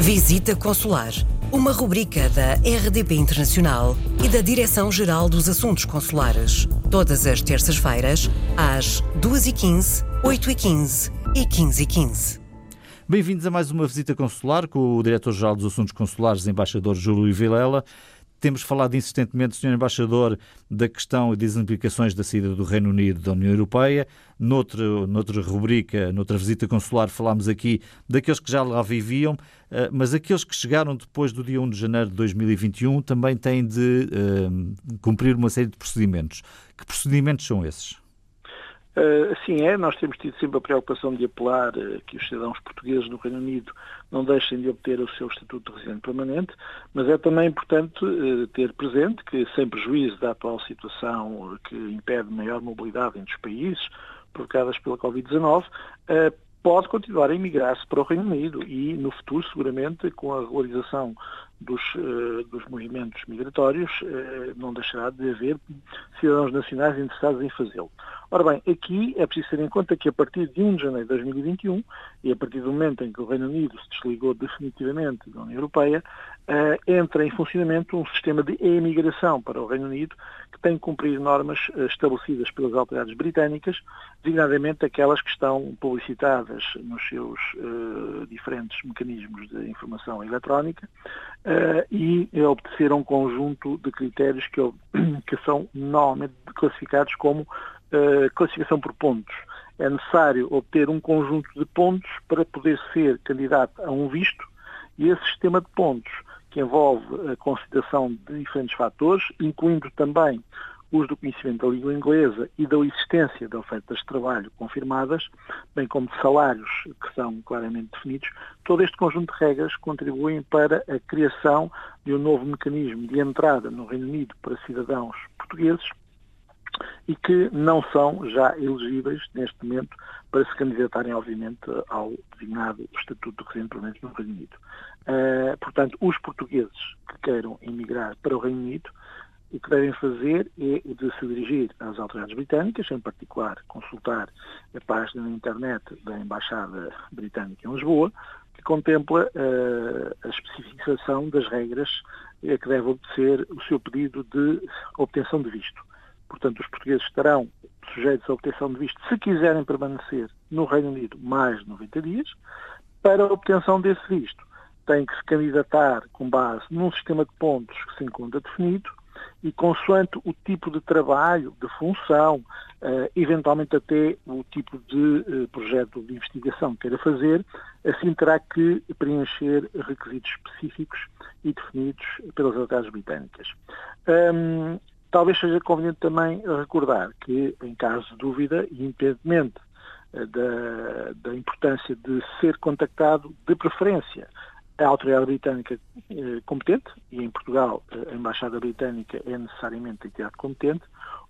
Visita Consular, uma rubrica da RDP Internacional e da Direção-Geral dos Assuntos Consulares. Todas as terças-feiras, às 2h15, 8h15 e 15h15. Bem-vindos a mais uma visita consular com o Diretor-Geral dos Assuntos Consulares, Embaixador Júlio Vilela. Temos falado insistentemente, Sr. Embaixador, da questão e das implicações da saída do Reino Unido da União Europeia. Noutra, noutra rubrica, noutra visita consular, falámos aqui daqueles que já lá viviam, eh, mas aqueles que chegaram depois do dia 1 de janeiro de 2021 também têm de uh, cumprir uma série de procedimentos. Que procedimentos são esses? Uh, sim, é. Nós temos tido sempre a preocupação de apelar uh, que os cidadãos portugueses no Reino Unido não deixem de obter o seu estatuto de residente permanente, mas é também importante uh, ter presente que, sem prejuízo da atual situação que impede maior mobilidade entre os países, provocadas pela Covid-19, pode continuar a emigrar-se para o Reino Unido e, no futuro, seguramente, com a regularização dos, dos movimentos migratórios, não deixará de haver cidadãos nacionais interessados em fazê-lo. Ora bem, aqui é preciso ter em conta que a partir de 1 de janeiro de 2021, e a partir do momento em que o Reino Unido se desligou definitivamente da União Europeia, uh, entra em funcionamento um sistema de emigração para o Reino Unido que tem que cumprir normas estabelecidas pelas autoridades britânicas, designadamente aquelas que estão publicitadas nos seus diferentes mecanismos de informação eletrónica, uh, e obedecer a um conjunto de critérios que, que são normalmente classificados como uh, classificação por pontos. É necessário obter um conjunto de pontos para poder ser candidato a um visto e esse sistema de pontos, que envolve a consideração de diferentes fatores, incluindo também os do conhecimento da língua inglesa e da existência de ofertas de trabalho confirmadas, bem como de salários que são claramente definidos, todo este conjunto de regras contribuem para a criação de um novo mecanismo de entrada no Reino Unido para cidadãos portugueses e que não são já elegíveis neste momento para se candidatarem, obviamente, ao designado Estatuto de Residente Permanente no Reino Unido. Uh, portanto, os portugueses que queiram emigrar para o Reino Unido o que devem fazer é de se dirigir às autoridades britânicas, em particular consultar a página na internet da Embaixada Britânica em Lisboa, que contempla uh, a especificação das regras a que deve obedecer o seu pedido de obtenção de visto. Portanto, os portugueses estarão sujeitos à obtenção de visto se quiserem permanecer no Reino Unido mais de 90 dias. Para a obtenção desse visto, têm que se candidatar com base num sistema de pontos que se encontra definido e consoante o tipo de trabalho, de função, uh, eventualmente até o tipo de uh, projeto de investigação que queira fazer, assim terá que preencher requisitos específicos e definidos pelas autoridades britânicas. Talvez seja conveniente também recordar que, em caso de dúvida, e independentemente eh, da, da, importância de ser contactado de preferência a autoridade britânica eh, competente, e em Portugal a Embaixada Britânica é necessariamente a entidade competente,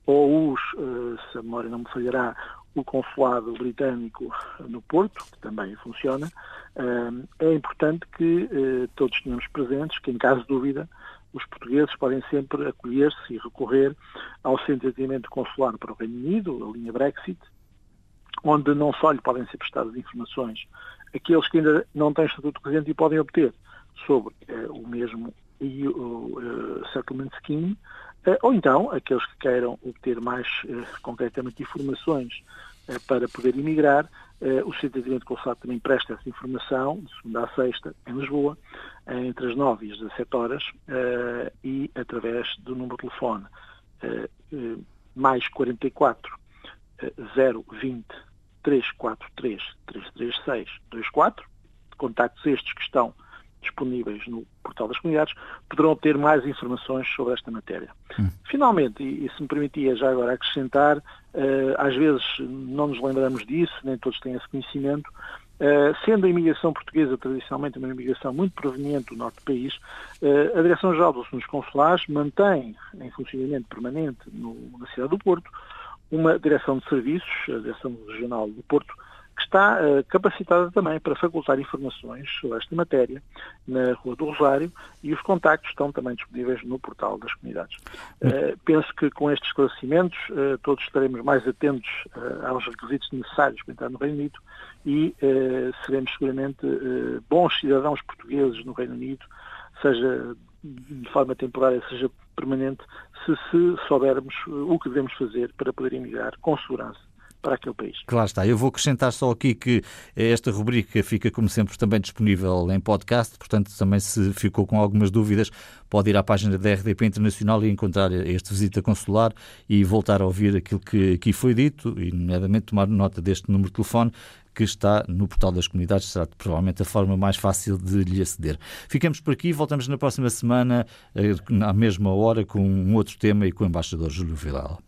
ou os, eh, se a memória não me falhará, o Consulado Britânico no Porto, que também funciona, eh, é importante que eh, todos tenhamos presentes que, em caso de dúvida, os portugueses podem sempre acolher-se e recorrer ao Centro de Atendimento Consular para o Reino Unido, a linha Brexit, onde não só lhe podem ser prestadas informações aqueles que ainda não têm estatuto de residente e podem obter sobre uh, o mesmo EU uh, Settlement Scheme, uh, ou então aqueles que queiram obter mais concretamente informações para poder emigrar, o Centro de Consulado também presta essa informação, de segunda a sexta, em Lisboa, entre as 9 e as 17 horas, e através do número de telefone mais 44 020 343 336 24, contactos estes que estão disponíveis no portal das comunidades, poderão obter mais informações sobre esta matéria. Hum. Finalmente, e, e, se me permitia já agora acrescentar, uh, às vezes não nos lembramos disso, nem todos têm esse conhecimento, Uh, sendo a imigração portuguesa tradicionalmente uma imigração muito proveniente do norte do país, uh, a Direção-Geral dos Assuntos Consulares mantém em funcionamento permanente no, na cidade do Porto uma direção de serviços, a Direção Regional do Porto, que está uh, capacitada também para facultar informações sobre esta matéria na Rua do Rosário e os contactos estão também disponíveis no portal das comunidades. Uh, penso que com estes esclarecimentos uh, todos estaremos mais atentos aos requisitos necessários para entrar no Reino Unido e seremos seguramente bons cidadãos portugueses no Reino Unido, seja de forma temporária, seja permanente, se, se soubermos o que devemos fazer para poder emigrar com segurança para aquele país. Claro está. Eu vou acrescentar só aqui que esta rubrica fica, como sempre, também disponível em podcast, portanto, também se ficou com algumas dúvidas, pode ir à página da RDP Internacional e encontrar este visita consular e voltar a ouvir aquilo que aqui foi dito e, nomeadamente, tomar nota deste número de telefone que está no portal das comunidades, será provavelmente a forma mais fácil de lhe aceder. Ficamos por aqui, voltamos na próxima semana, eh, à mesma hora, com um outro tema e com o embaixador Júlio Vilela.